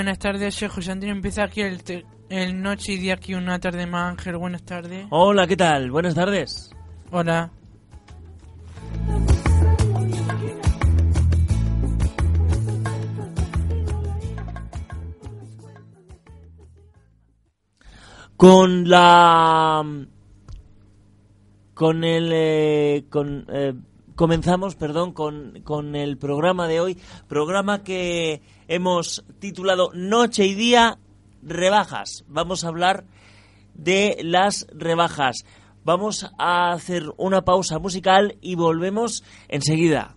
Buenas tardes, soy José Antonio. Empieza aquí el, te el Noche y Día aquí una tarde más, Ángel. Buenas tardes. Hola, ¿qué tal? Buenas tardes. Hola. Con la... Con el... Eh, con... Eh, comenzamos, perdón, con, con el programa de hoy. Programa que hemos titulado Noche y Día Rebajas. Vamos a hablar de las rebajas. Vamos a hacer una pausa musical y volvemos enseguida.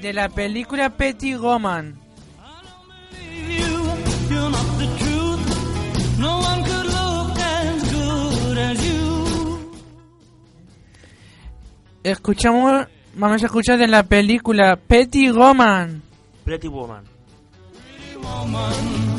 de la película Petty Goman. Escuchamos, vamos a escuchar de la película Petty Goman. Pretty Woman. Pretty woman,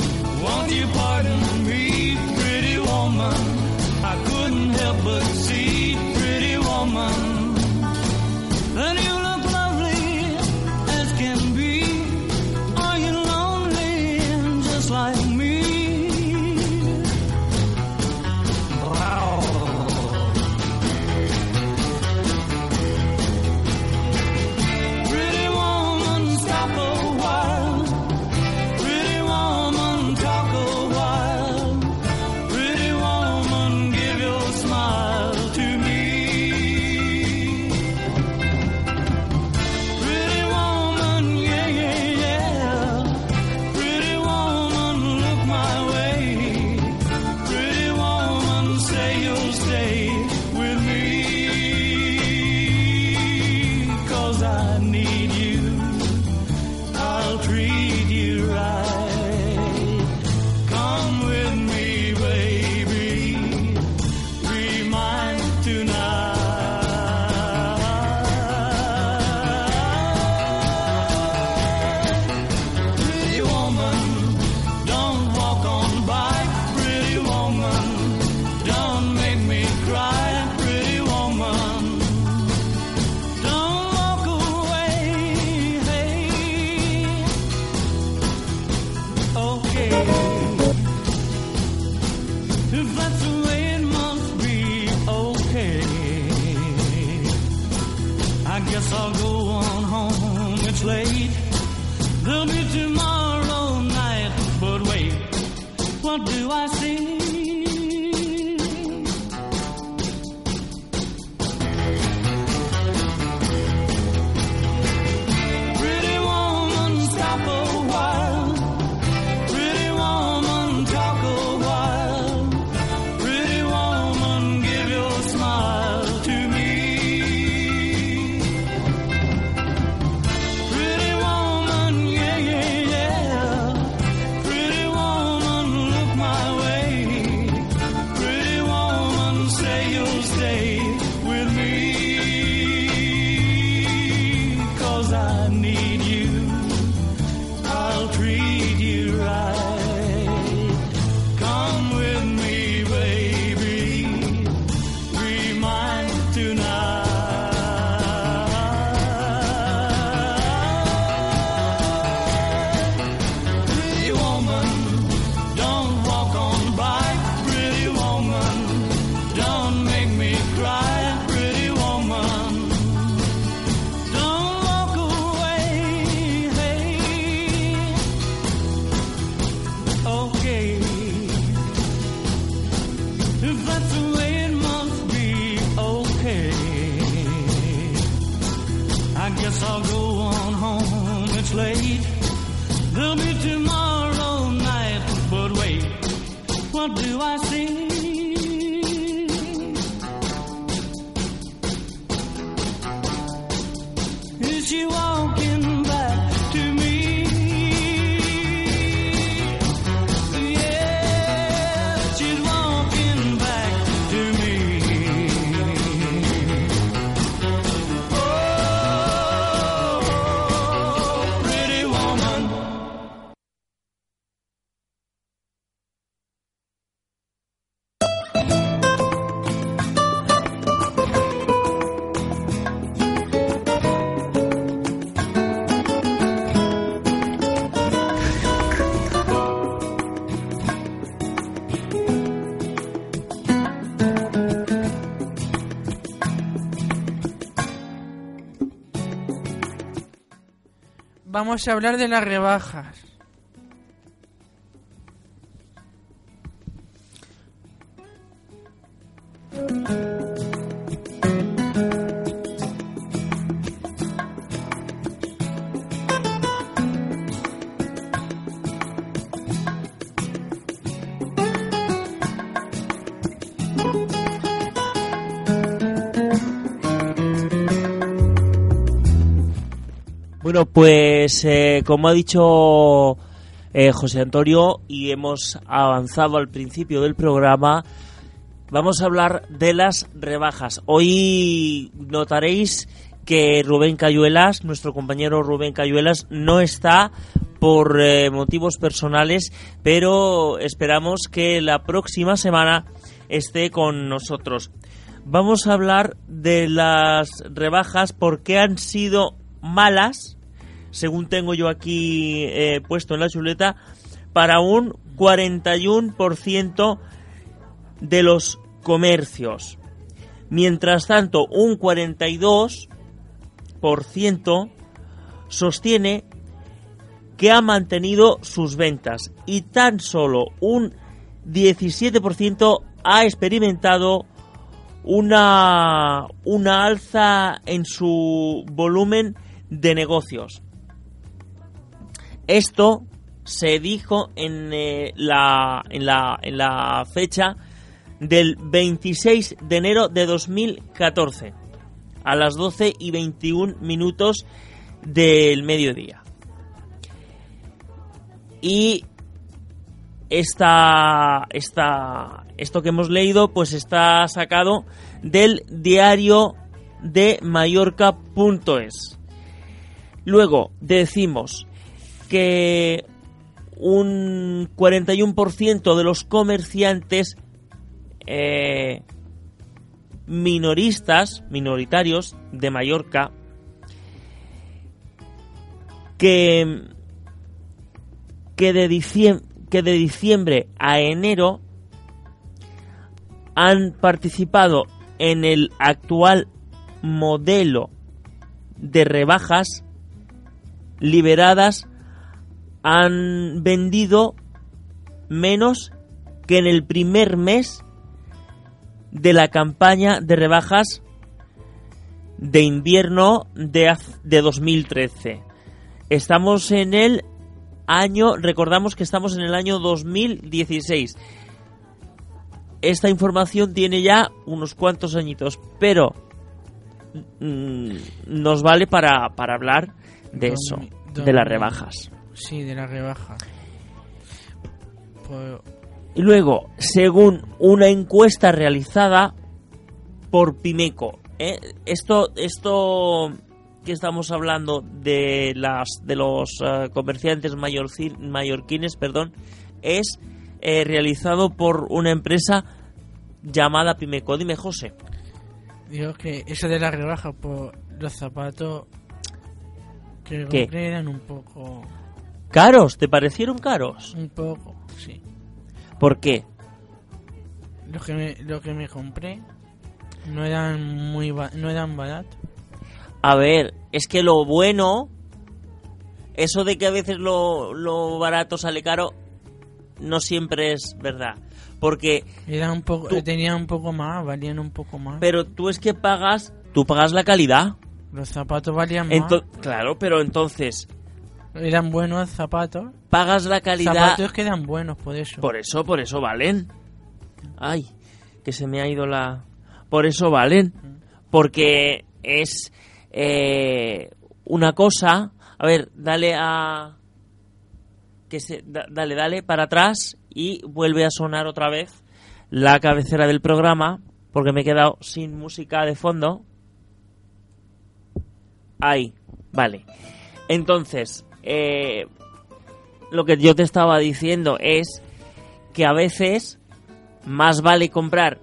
guess I'll go on home. It's late. There'll be tomorrow. you are. Vamos a hablar de las rebajas. Bueno, pues eh, como ha dicho eh, José Antonio y hemos avanzado al principio del programa, vamos a hablar de las rebajas. Hoy notaréis que Rubén Cayuelas, nuestro compañero Rubén Cayuelas, no está por eh, motivos personales, pero esperamos que la próxima semana esté con nosotros. Vamos a hablar de las rebajas porque han sido malas, según tengo yo aquí eh, puesto en la chuleta, para un 41% de los comercios. Mientras tanto, un 42% sostiene que ha mantenido sus ventas y tan solo un 17% ha experimentado una, una alza en su volumen de negocios. Esto se dijo en, eh, la, en, la, en la fecha del 26 de enero de 2014 a las 12 y 21 minutos del mediodía. Y esta, esta, esto que hemos leído pues está sacado del diario de Mallorca.es. Luego decimos que un 41% de los comerciantes eh, minoristas, minoritarios de Mallorca, que, que, de que de diciembre a enero han participado en el actual modelo de rebajas liberadas han vendido menos que en el primer mes de la campaña de rebajas de invierno de, de 2013. Estamos en el año, recordamos que estamos en el año 2016. Esta información tiene ya unos cuantos añitos, pero mm, nos vale para, para hablar de eso, de las rebajas. Sí, de las rebajas. Pues, Y luego, según una encuesta realizada por Pimeco, ¿eh? esto, esto que estamos hablando de las de los eh, comerciantes mayorci- mallorquines, perdón, es eh, realizado por una empresa llamada Pimeco. Dime, José. digo que eso de las rebajas, por los zapatos que eran un poco. ¿Caros? ¿Te parecieron caros? Un poco, sí. ¿Por qué? Lo que me, lo que me compré no eran muy no eran baratos. A ver, es que lo bueno, eso de que a veces lo, lo barato sale caro, no siempre es verdad. Porque, Eran un poco, Tú- tenían un poco más, valían un poco más. pero tú es que pagas, tú pagas la calidad. Los zapatos valían más. Ento- claro, pero entonces, Eran buenos zapatos. pagas la calidad. Zapatos que eran buenos, por eso. Por eso, por eso valen. Ay, que se me ha ido la... Por eso valen. Porque es eh, una cosa... A ver, dale a... Que se... da- dale, dale para atrás y vuelve a sonar otra vez la cabecera del programa porque me he quedado sin música de fondo. Ahí, vale. Entonces, eh, lo que yo te estaba diciendo es que a veces más vale comprar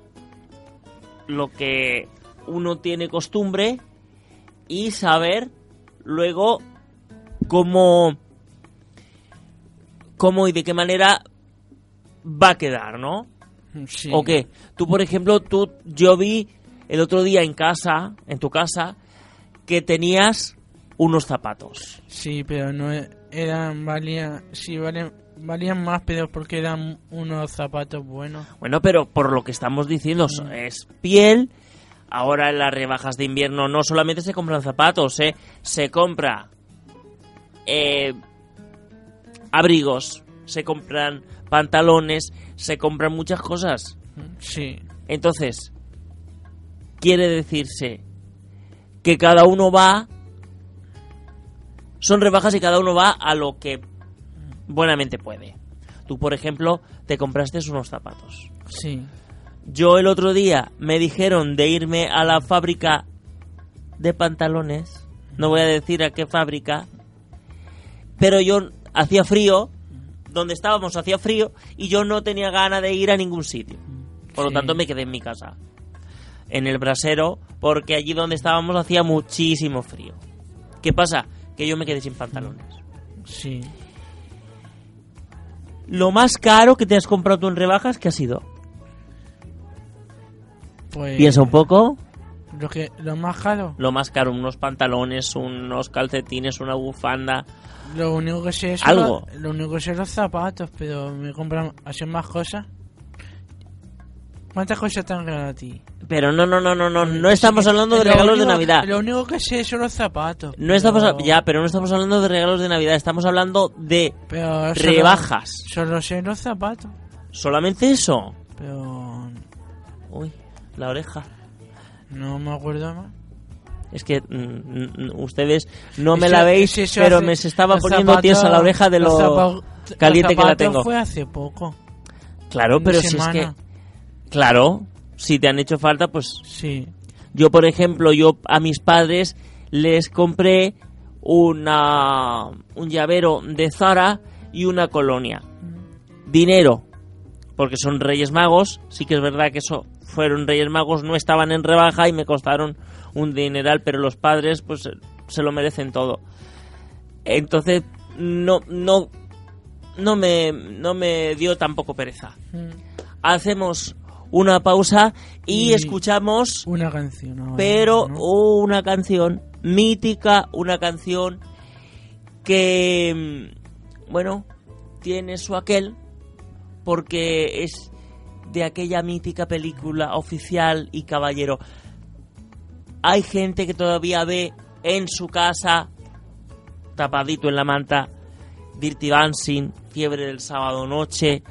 lo que uno tiene costumbre y saber luego cómo cómo y de qué manera va a quedar, ¿no? Sí. ¿O qué? Tú, por ejemplo, tú, yo vi el otro día en casa, en tu casa, que tenías unos zapatos. Sí, pero no e- eran valían sí valían valían más, pero porque eran unos zapatos buenos. Bueno, pero por lo que estamos diciendo, so- es piel. Ahora en las rebajas de invierno no solamente se compran zapatos, ¿eh? se compra eh, abrigos, se compran pantalones, se compran muchas cosas. Sí, Entonces, quiere decirse que cada uno va. Son rebajas y cada uno va a lo que buenamente puede. Tú, por ejemplo, te compraste unos zapatos. sí. Yo el otro día me dijeron de irme a la fábrica de pantalones. No voy a decir a qué fábrica. Pero yo hacía frío. Donde estábamos hacía frío. Y yo no tenía ganas de ir a ningún sitio. Por lo tanto me quedé en mi casa. En el brasero. Porque allí donde estábamos hacía muchísimo frío. ¿Qué pasa? Que yo me quedé sin pantalones. Sí. Lo más caro que te has comprado tú en rebajas, ¿qué ha sido? Pues Piensa un poco. lo que lo más caro, Lo más caro, unos pantalones, unos calcetines, una bufanda. lo único que sé son Algo. lo único que sé son los zapatos, pero me compran así más cosas. ¿Cuántas cosas te han regalado a ti? Pero no, no, no, no, no, no estamos Sí, hablando de lo regalos de único- Navidad. Lo único que sé son los zapatos. No estamos, pero- ya, pero no estamos hablando de regalos de Navidad, estamos hablando de pero solo- rebajas. Solo sé los zapatos, Solamente eso. pero Uy, la oreja. no me acuerdo más. Es que mm, mm, ustedes no me la veis, pero hace- me se estaba poniendo zapatos- tiesa la oreja de los lo caliente que la tengo. fue hace poco. Claro, pero si es que, semana. Claro, si te han hecho falta, pues Sí. Yo, por ejemplo, yo a mis padres les compré una, un llavero de Zara y una colonia. Dinero, porque son Reyes Magos. Sí que es verdad que eso fueron Reyes Magos, no estaban en rebaja y me costaron un dineral, pero los padres pues se lo merecen todo. Entonces, no, no, no me, no me dio tampoco pereza. Mm. Hacemos una pausa y Y- escuchamos Una canción. ahora, pero ¿no? una canción mítica, una canción que, mm, bueno, tiene su aquel, porque es de aquella mítica película oficial y caballero. Hay gente que todavía ve en su casa, tapadito en la manta, Dirty Dancing, Fiebre del Sábado Noche,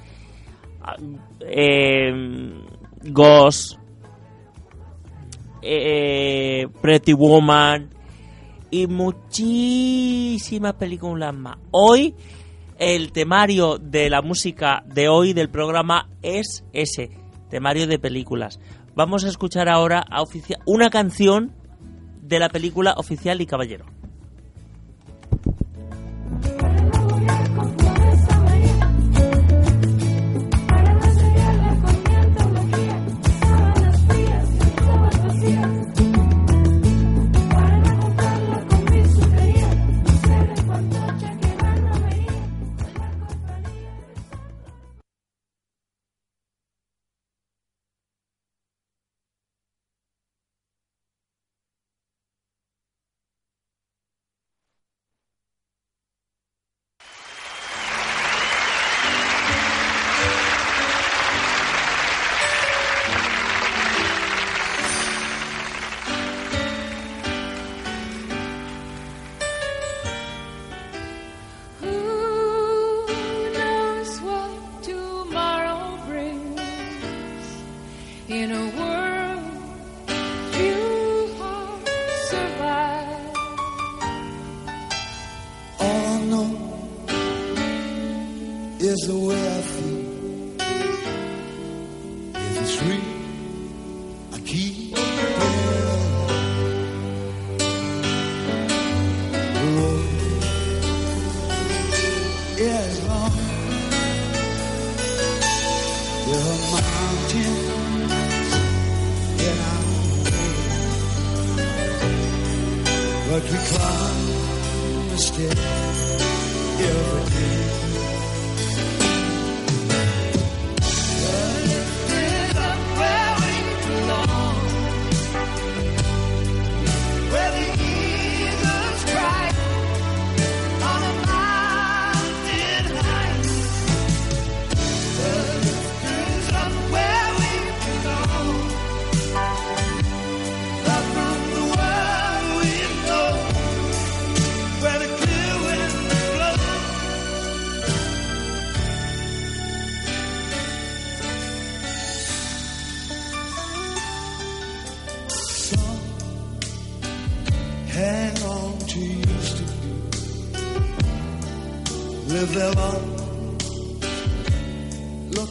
ah, eh, Ghost, eh, Pretty Woman y muchísimas películas más. Hoy el temario de la música de hoy del programa es ese, temario de películas. Vamos a escuchar ahora a una canción de la película Oficial y Caballero.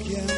again.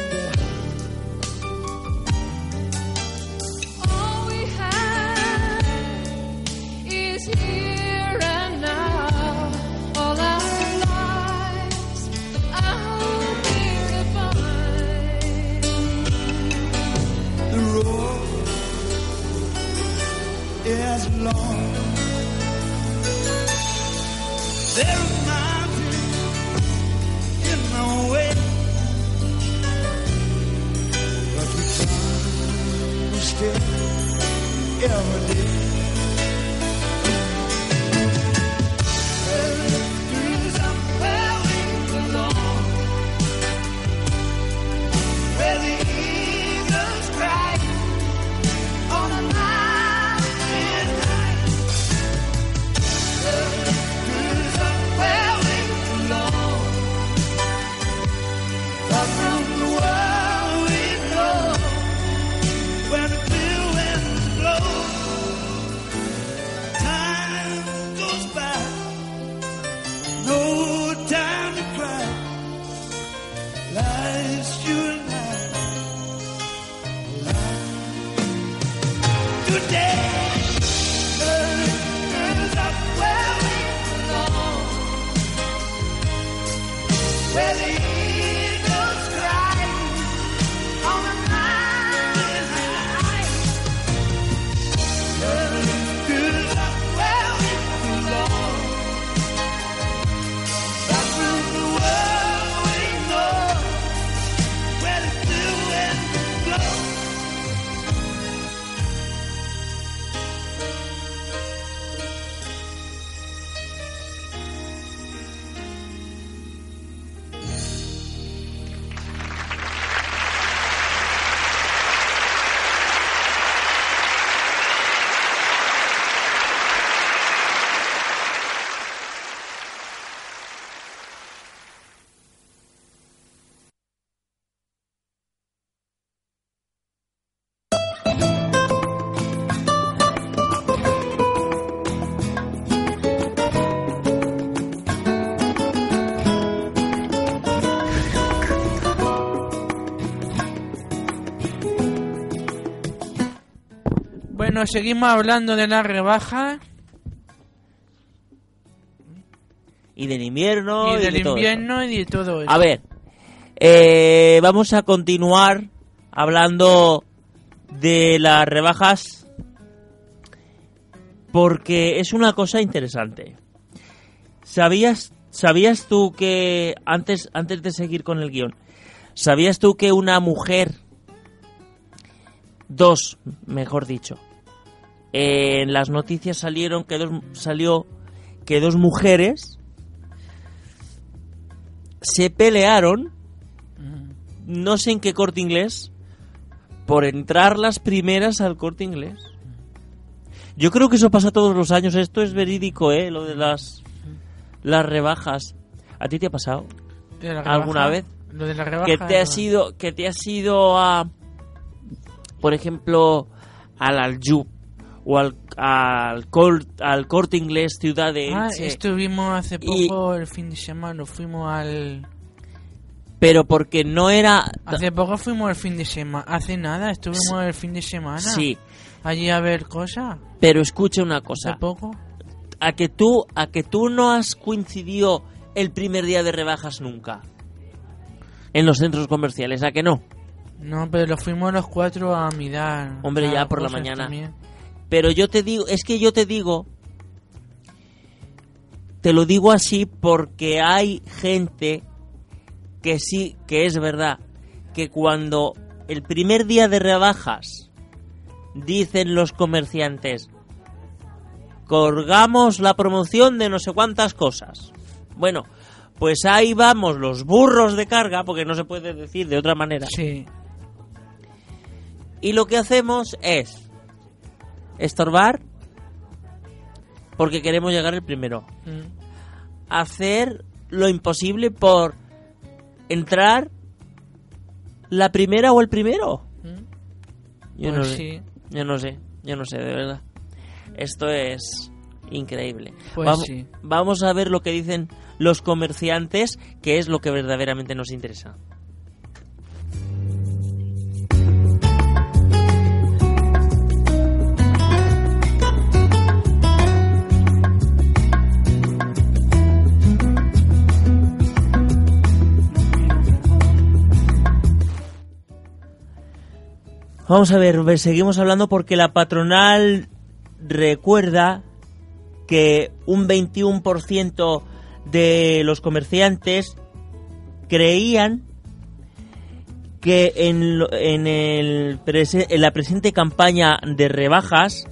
Bueno, seguimos hablando de la rebaja Y del invierno. y de del invierno y de todo eso. eso. A ver, eh, vamos a continuar hablando de las rebajas porque es una cosa interesante. ¿Sabías, sabías tú que, antes, antes de seguir con el guion, ¿sabías tú que una mujer, dos, mejor dicho, en las noticias salieron que dos, salió que dos mujeres se pelearon, no sé en qué corte inglés, por entrar las primeras al corte inglés. Yo creo que eso pasa todos los años. Esto es verídico, ¿eh? Lo de las, las rebajas. ¿A ti te ha pasado? ¿Alguna vez? Lo de la rebaja. que te has ido, que te has ido a, por ejemplo, al Aljub o al, al, cor- al corte inglés Ciudad de Ah, Elche, estuvimos hace Y- poco el fin de semana, fuimos al... pero porque no era... Hace poco fuimos el fin de semana, hace nada, estuvimos el fin de semana. Sí, Allí a ver cosas, pero escucha una cosa. hace poco. a que tú a que tú no has coincidido el primer día de rebajas nunca en los centros comerciales a que no No, pero fuimos los cuatro a mirar. Hombre, ya por la mañana. también. Pero yo te digo es que yo te digo te lo digo así porque hay gente que sí que es verdad que cuando el primer día de rebajas dicen los comerciantes colgamos la promoción de no sé cuántas cosas. Bueno, pues ahí vamos los burros de carga, porque no se puede decir de otra manera. Sí. Y lo que hacemos es estorbar, porque queremos llegar el primero. Mm. Hacer lo imposible por entrar la primera o el primero. Mm. Yo Pues no sé. sí. Yo no sé, yo no sé, de verdad. Esto es increíble. Pues vamos, sí. vamos a ver lo que dicen los comerciantes, que es lo que verdaderamente nos interesa. Vamos a ver, ve- seguimos hablando porque la patronal recuerda que un 21% de los comerciantes creían que en, en, el en la presente campaña de rebajas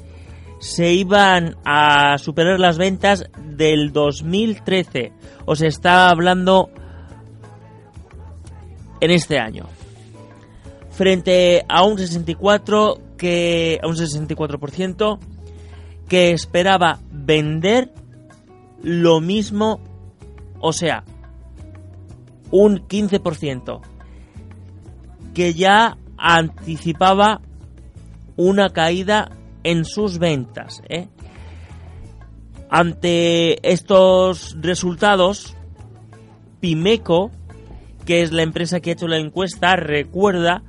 se iban a superar las ventas del 2013. O se está hablando en este año frente a un 64 que a un 64% que esperaba vender lo mismo, o sea, un 15% que ya anticipaba una caída en sus ventas. ¿eh? Ante estos resultados, Pimeco, que es la empresa que ha hecho la encuesta, recuerda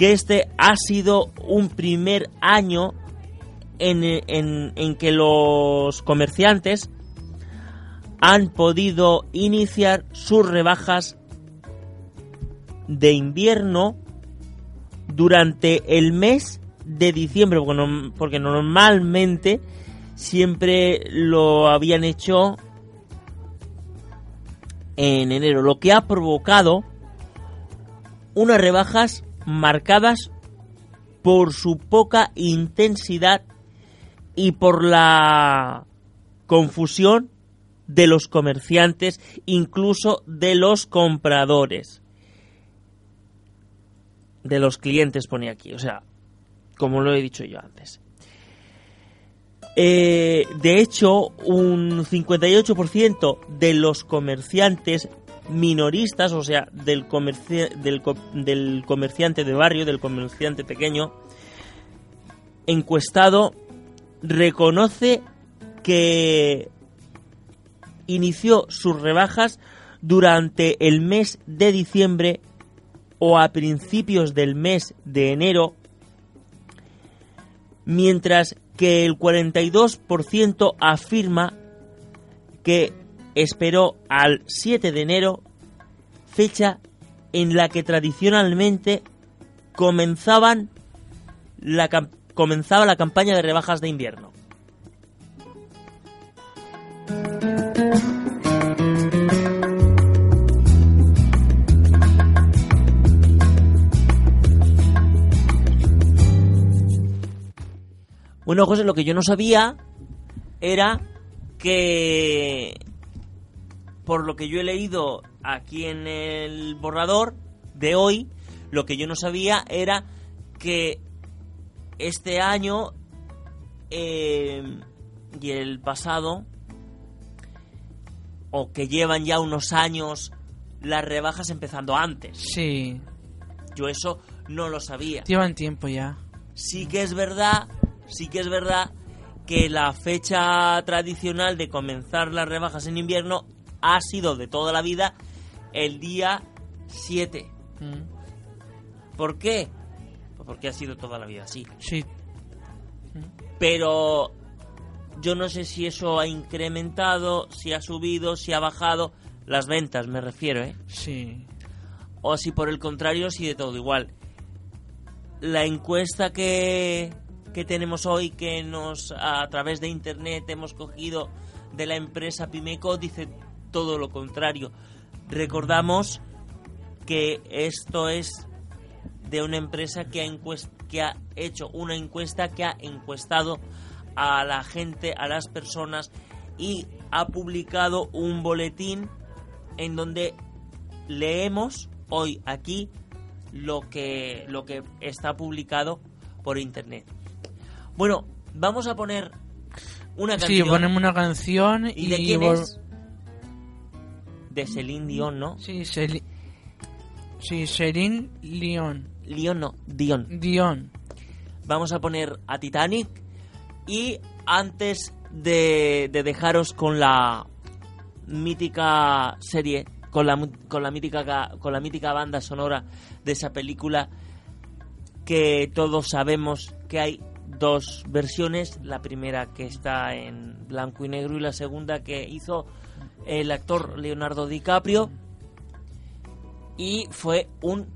que este ha sido un primer año en, en- en que los comerciantes han podido iniciar sus rebajas de invierno durante el mes de diciembre, porque, no- porque normalmente siempre lo habían hecho en enero, lo que ha provocado unas rebajas marcadas por su poca intensidad y por la confusión de los comerciantes, incluso de los compradores. De los clientes pone aquí, o sea, como lo he dicho yo antes. Eh, de hecho, un 58% de los comerciantes minoristas, o sea, del, comerci- del, co- del comerciante de barrio, del comerciante pequeño, encuestado, reconoce que inició sus rebajas durante el mes de diciembre o a principios del mes de enero, mientras que el 42% afirma que esperó al 7 de enero, fecha en la que tradicionalmente comenzaban la comenzaba la campaña de rebajas de invierno. Bueno, José, lo que yo no sabía era que, por lo que yo he leído aquí en el borrador de hoy, lo que yo no sabía era que este año eh, y el pasado, o que llevan ya unos años las rebajas empezando antes. Sí, Yo eso no lo sabía. llevan tiempo ya. Sí que es verdad, sí que es verdad que la fecha tradicional de comenzar las rebajas en invierno ha sido de toda la vida el día 7. Mm, ¿Por qué? Pues porque ha sido toda la vida así. Sí, Pero yo no sé si eso ha incrementado, si ha subido, si ha bajado las ventas, me refiero, ¿eh? sí. o si por el contrario, si de todo igual. La encuesta que, que tenemos hoy, que nos a través de internet hemos cogido de la empresa Pimeco, dice todo lo contrario. Recordamos que esto es de una empresa que ha, encuest- que ha hecho una encuesta, que ha encuestado a la gente, a las personas y ha publicado un boletín en donde leemos hoy aquí lo que lo que está publicado por internet. Bueno, vamos a poner una Sí, canción ponemos una canción y... ¿Y de quién vol- es? De Celine Dion, ¿no? Sí, Celi- sí, Celine Leon. Leon no, Dion. Dion. Vamos a poner a Titanic y antes de, de dejaros con la mítica serie, con la, con la mítica ca- con la mítica banda sonora de esa película que todos sabemos que hay dos versiones, la primera que está en blanco y negro y la segunda que hizo el actor Leonardo DiCaprio y fue un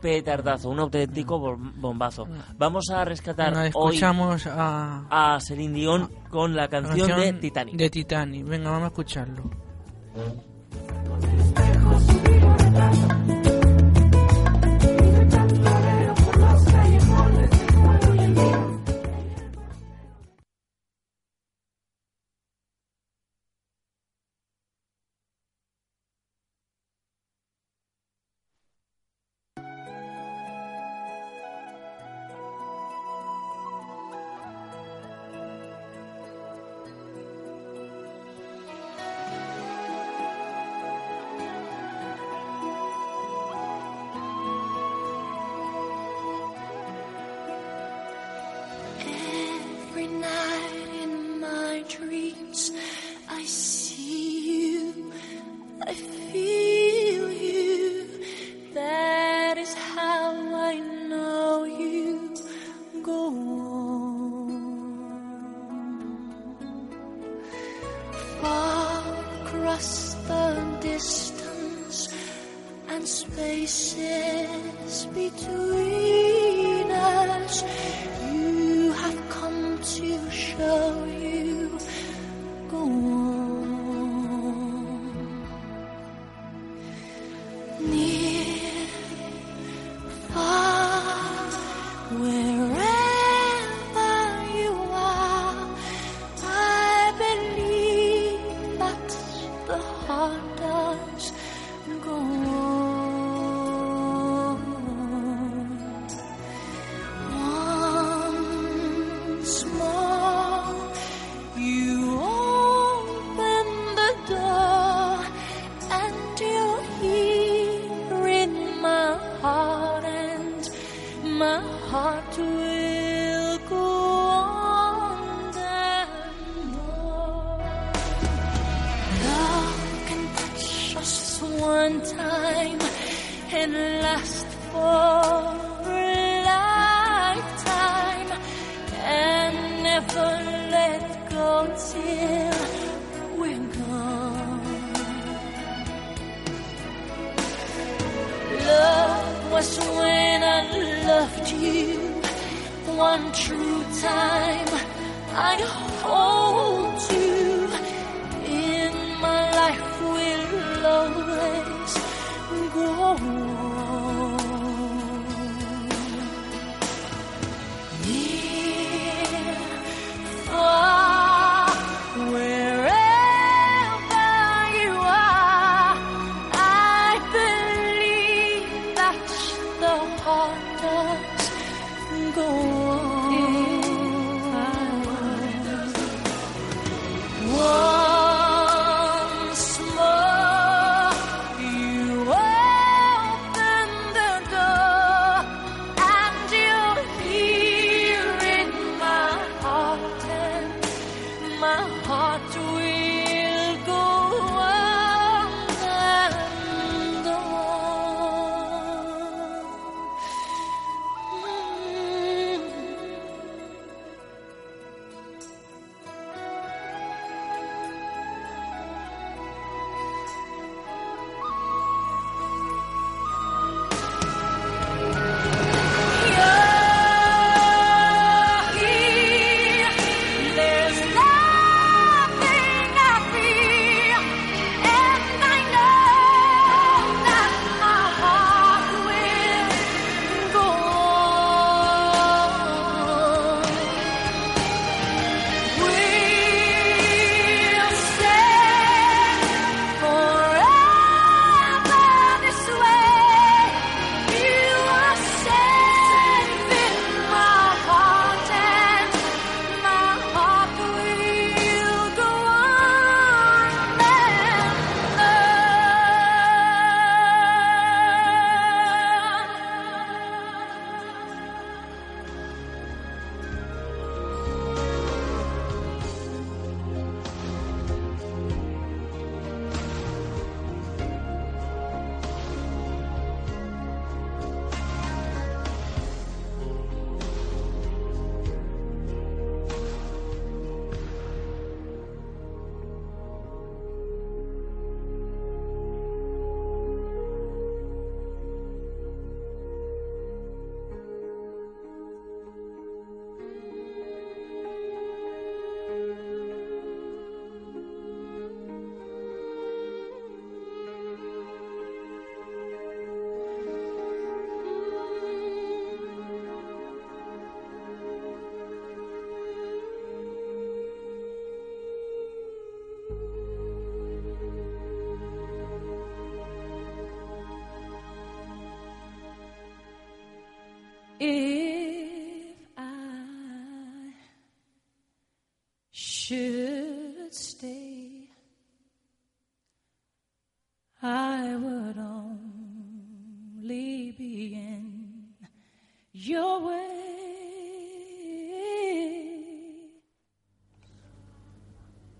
petardazo, un auténtico bom- bombazo. Vamos a rescatar Venga, hoy escuchamos a, a Celine Dion con la la canción, de Titanic. De Titanic. Venga, vamos a escucharlo.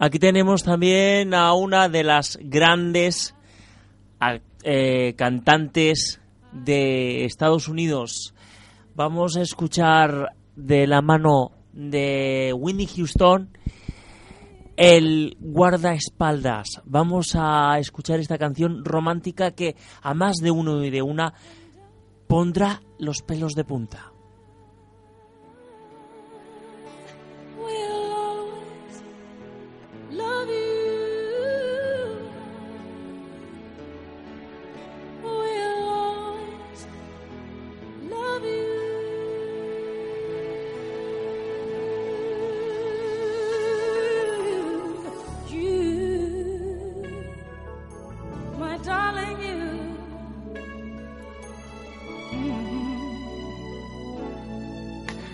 Aquí tenemos también a una de las grandes eh, cantantes de Estados Unidos. Vamos a escuchar de la mano de Whitney Houston el guardaespaldas. Vamos a escuchar esta canción romántica que a más de uno y de una pondrá los pelos de punta.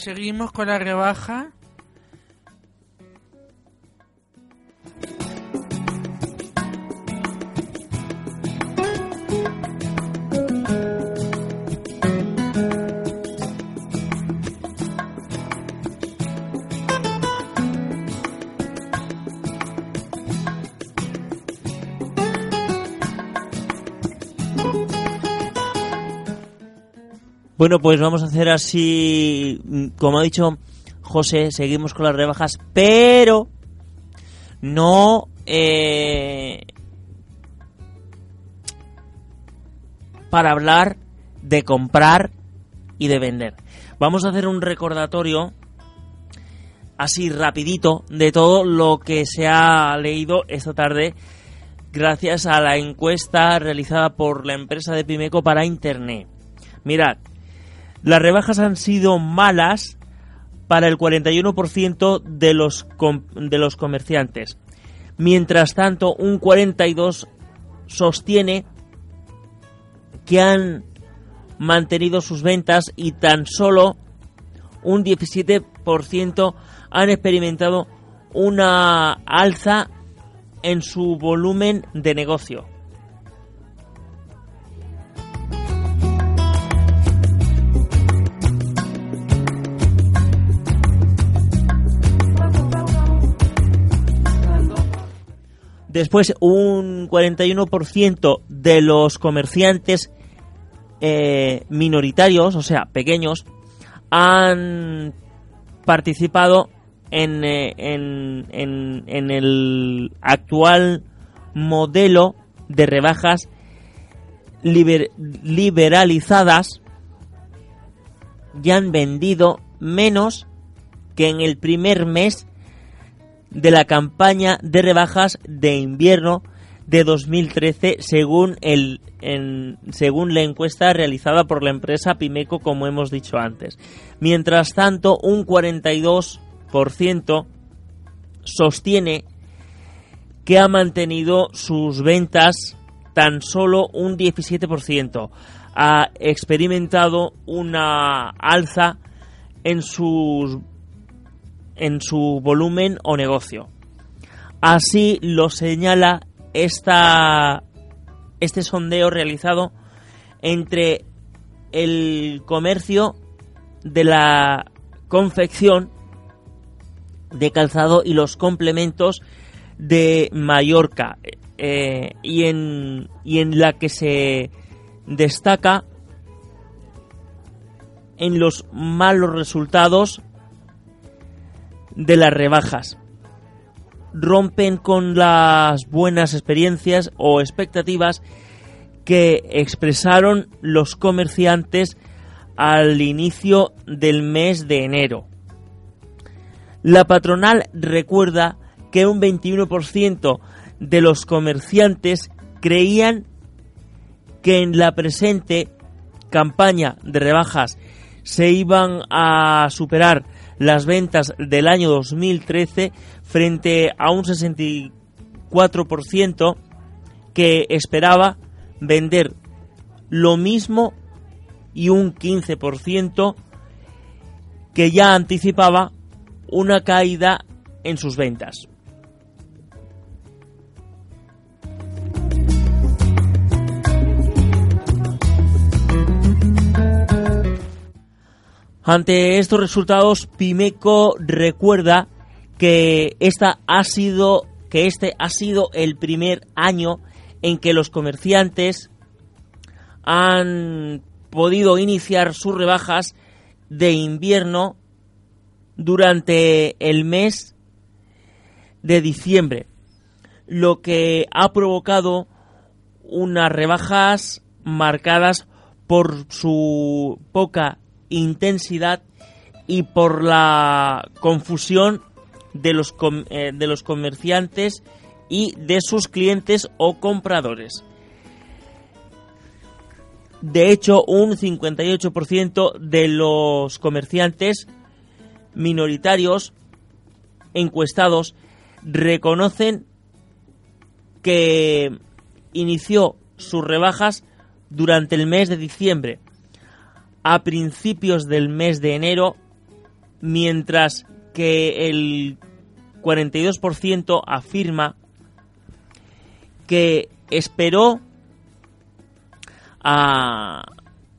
Seguimos con la rebaja. Bueno, pues vamos a hacer así, mm, como ha dicho José, seguimos con las rebajas, pero no eh, para hablar de comprar y de vender. Vamos a hacer un recordatorio así rapidito de todo lo que se ha leído esta tarde gracias a la encuesta realizada por la empresa de Pimeco para Internet. Mirad, las rebajas han sido malas para el 41% de los, de los comerciantes. Mientras tanto, un 42% sostiene que han mantenido sus ventas y tan solo un 17% han experimentado una alza en su volumen de negocio. Después, un 41% de los comerciantes eh, minoritarios, o sea, pequeños, han participado en, eh, en, en- en el actual modelo de rebajas liber- liberalizadas y han vendido menos que en el primer mes de la campaña de rebajas de invierno de 2013 según el en- según la encuesta realizada por la empresa Pimeco como hemos dicho antes. Mientras tanto, un 42% sostiene que ha mantenido sus ventas tan solo un 17%. Ha experimentado una alza en sus en su volumen o negocio. Así lo señala esta, este sondeo realizado entre el comercio de la confección de calzado y los complementos de Mallorca eh, y, en, y en la que se destaca en los malos resultados de las rebajas. Rompen con las buenas experiencias o expectativas que expresaron los comerciantes al inicio del mes de enero. La patronal recuerda que un 21% de los comerciantes creían que en la presente campaña de rebajas se iban a superar las ventas del año 2013 frente a un 64% que esperaba vender lo mismo y un 15% que ya anticipaba una caída en sus ventas. Ante estos resultados, Pimeco recuerda que esta ha sido que este ha sido el primer año en que los comerciantes han podido iniciar sus rebajas de invierno durante el mes de diciembre, lo que ha provocado unas rebajas marcadas por su poca intensidad y por la confusión de los, eh, de los comerciantes y de sus clientes o compradores. De hecho, un 58% de los comerciantes minoritarios encuestados reconocen que inició sus rebajas durante el mes de diciembre, a principios del mes de enero, mientras que el 42% afirma que esperó a-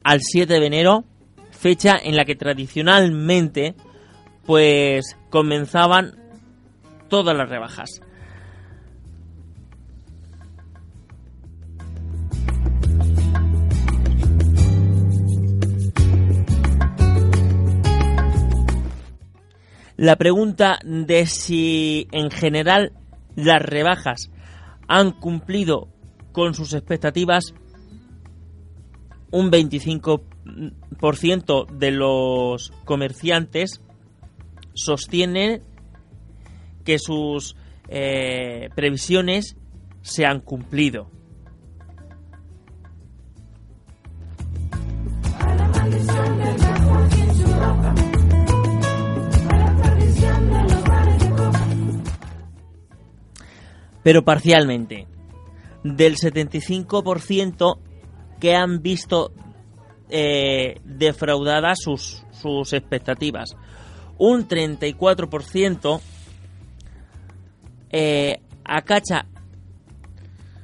al 7 de enero, fecha en la que tradicionalmente pues comenzaban todas las rebajas. La pregunta de si en general las rebajas han cumplido con sus expectativas, un 25% de los comerciantes sostienen que sus eh, previsiones se han cumplido. Pero parcialmente. Del 75% que han visto eh, defraudadas sus, sus expectativas. Un 34% eh, acacha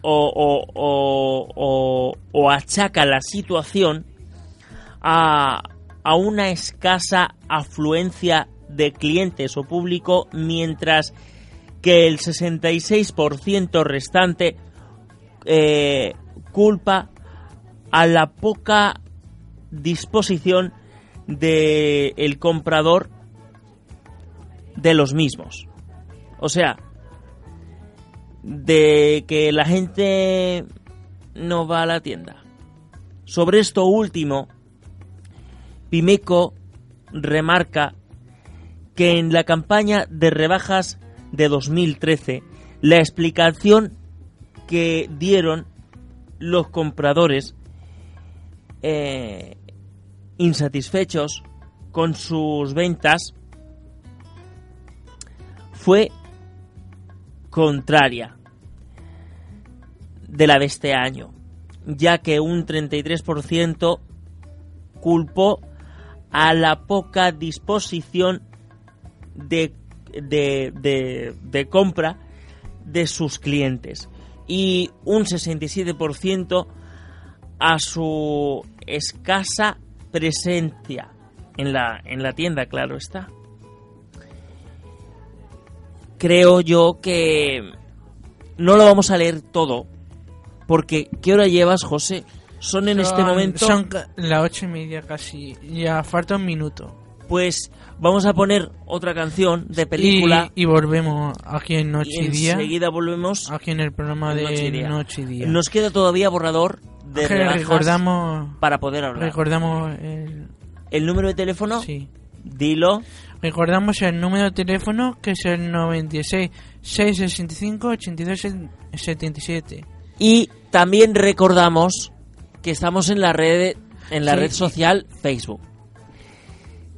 o, o, o, achaca la situación a, a una escasa afluencia de clientes o público, mientras que el 66% restante eh, culpa a la poca disposición del comprador de los mismos. O sea, de que la gente no va a la tienda. Sobre esto último, Pimeco remarca que en la campaña de rebajas de 2013, la explicación que dieron los compradores eh, insatisfechos con sus ventas fue contraria de la de este año, ya que un 33% culpó a la poca disposición de, de, de- de compra de sus clientes y un 67% a su escasa presencia en la, en la tienda, claro está. Creo yo que no lo vamos a leer todo, porque ¿qué hora llevas, José? Son en este momento... Son las ocho y media casi. Ya falta un minuto. Pues vamos a poner otra canción de película Y, y volvemos aquí en Noche y Día. enseguida volvemos. Aquí en el programa de Noche y Día. Noche Día. Nos queda todavía borrador de recordamos, para poder hablar. recordamos el, ¿El número de teléfono? sí. Dilo. Recordamos el número de teléfono que es el 96 665 82 77. Y también recordamos que estamos en la red en la Sí, red sí. social Facebook.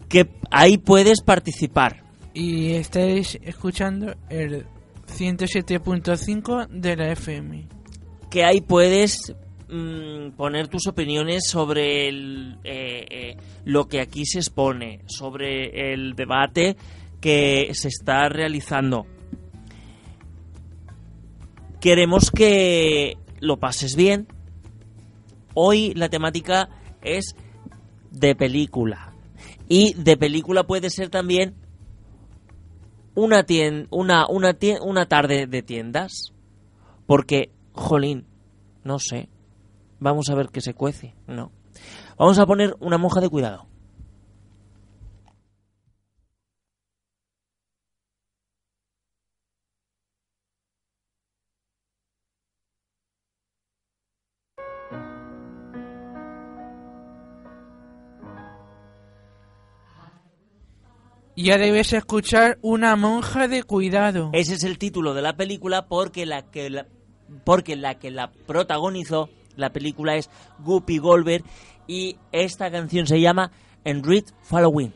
Que ahí puedes participar. Y estáis escuchando el 107.5 de la FM. que ahí puedes mm, poner tus opiniones sobre el, eh, eh, lo que aquí se expone, sobre el debate que se está realizando. Queremos que lo pases bien. Hoy la temática es de película. Y de película puede ser también una, una, una, una tarde de tiendas. Porque, jolín, no sé. Vamos a ver qué se cuece. No. Vamos a poner una monja de cuidado. Ya debes escuchar una monja de cuidado. Ese es el título de la película porque la que la, porque la que la protagonizó la película es Guppy Goldberg y esta canción se llama En Read Following.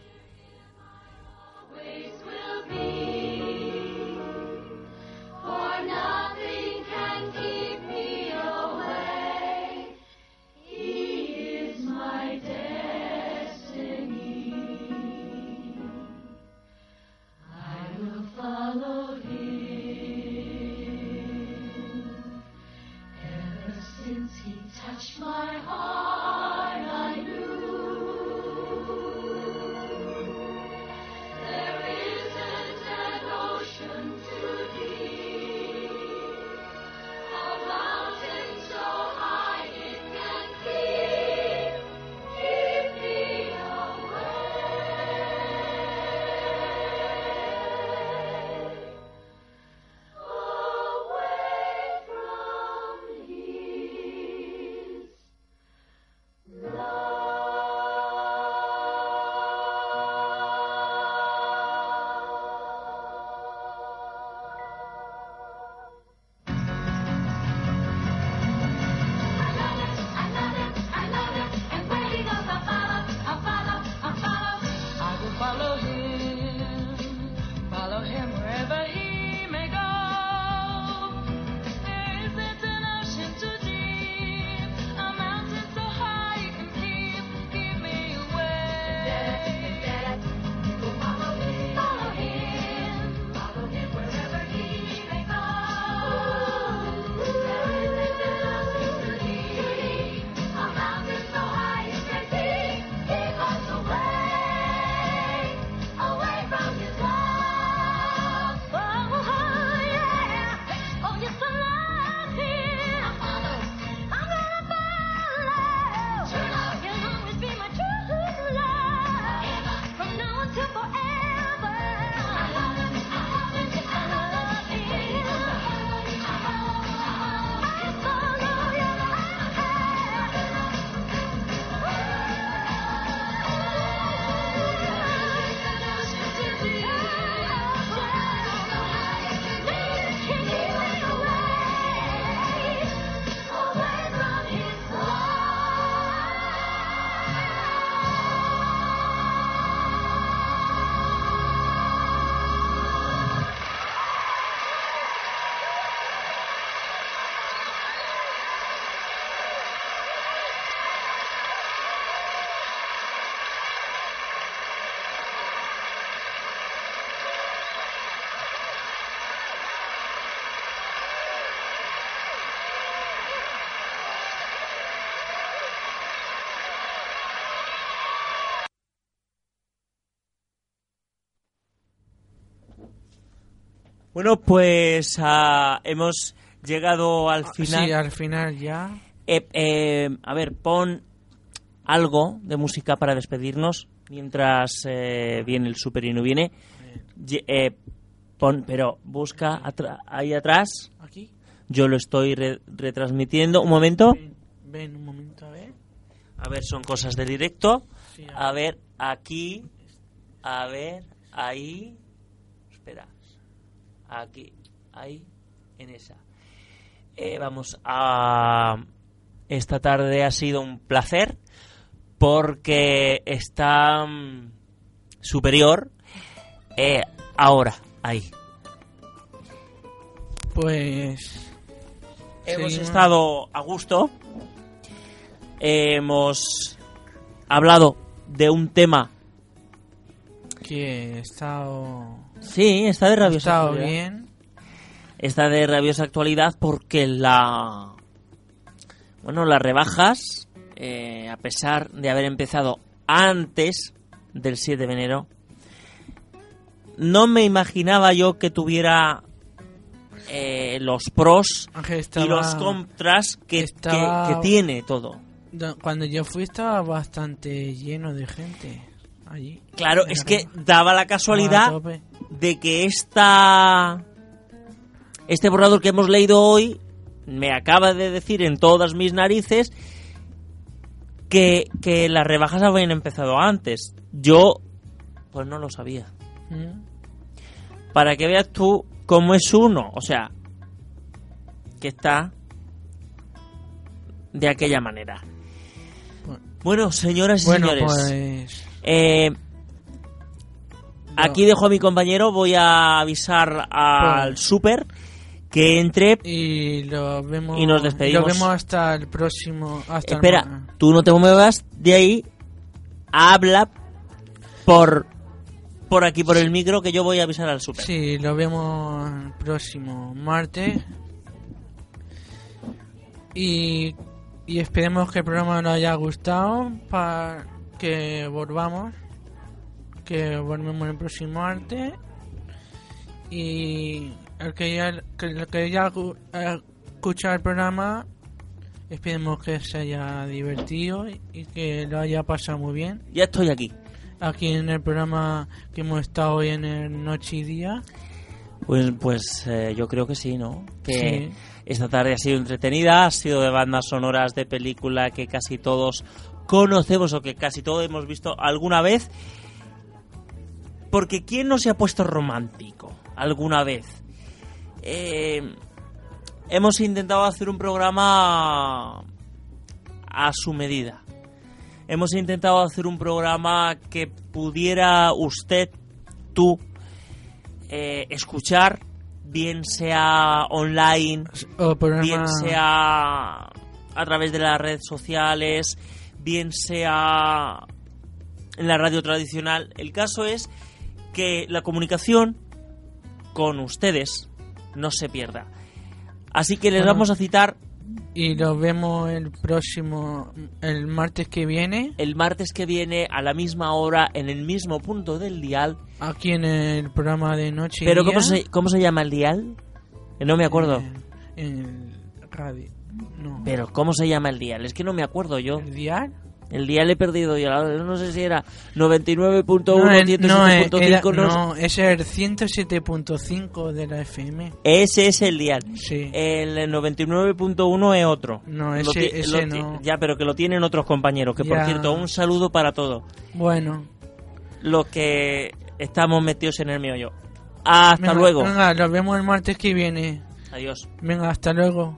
Bueno, pues ah, hemos llegado al final. Sí, al final ya. Eh, eh, a ver, pon algo de música para despedirnos mientras eh, viene el super y no viene. Eh, pon, pero busca atra- ahí atrás. Aquí. Yo lo estoy re- retransmitiendo. Un momento. Ven, ven un momento a ver. A ver, son cosas de directo. Sí, A ver, aquí. A ver, ahí. Espera. Aquí. Ahí. En esa. Eh, vamos a... Esta tarde ha sido un placer porque está mm, superior. Eh, ahora, ahí. Pues. Hemos seguimos. estado a gusto. Hemos hablado de un tema. Que he estado. Sí, está de rabiosa actualidad. bien. Está de rabiosa actualidad porque la. Bueno, las rebajas, eh, a pesar de haber empezado antes del 7 de enero, no me imaginaba yo que tuviera eh, los pros y los contras que, estaba- que- que tiene todo. Cuando yo fui estaba bastante lleno de gente allí. Claro, es que daba la casualidad de que esta este borrador que hemos leído hoy me acaba de decir en todas mis narices que, que las rebajas habían empezado antes. Yo, pues no lo sabía. Mm. Para que veas tú cómo es uno. O sea, que está de aquella manera. Bueno, señoras y Bueno, señores. pues. Eh, Aquí dejo a mi compañero, voy a avisar al Pues- super que entre. Y lo vemos. Y nos despedimos. Lo vemos hasta el próximo. Hasta Espera, tú no te muevas de ahí. Habla por por aquí por el micro que yo voy a avisar al super. Sí, lo vemos el próximo martes. Y, y esperemos que el programa nos haya gustado para que volvamos. Que volvemos el próximo martes. Y el que ya, el que ya gu- ha escuchado el programa, esperemos que se haya divertido y, y que lo haya pasado muy bien. Ya estoy aquí. Aquí en el programa que hemos estado hoy en el Noche y Día. Pues, pues eh, yo creo que sí, ¿no? Que Sí. esta tarde ha sido entretenida, ha sido de bandas sonoras de película que casi todos conocemos o que casi todos hemos visto alguna vez. Porque ¿quién no se ha puesto romántico alguna vez? Eh, hemos intentado hacer un programa a su medida. Hemos intentado hacer un programa que pudiera usted, tú, eh, escuchar, bien sea online, bien sea a través de las redes sociales, bien sea en la radio tradicional. El caso es que la comunicación con ustedes no se pierda. Así que les Bueno. vamos a citar Y nos vemos el próximo, el martes que viene, el martes que viene a la misma hora en el mismo punto del dial. aquí en el programa de Noche Pero ¿cómo se, ¿cómo se llama el dial? No me acuerdo. En, en el radio. No. Pero ¿cómo se llama el dial? Es que no me acuerdo yo. ¿El dial? El dial he perdido yo. No sé si era 99.1, No, el- no, eh, 107.5. era- no, no, ese es el 107.5 de la FM. Ese es el dial. Sí. El 99.1 es otro. No, ese- ti- ese no. Ya, pero que lo tienen otros compañeros. Que por cierto, un saludo para todos. Bueno. Los que estamos metidos en el meollo. Hasta Venga, luego. Venga, nos vemos el martes que viene. Adiós. Venga, hasta luego.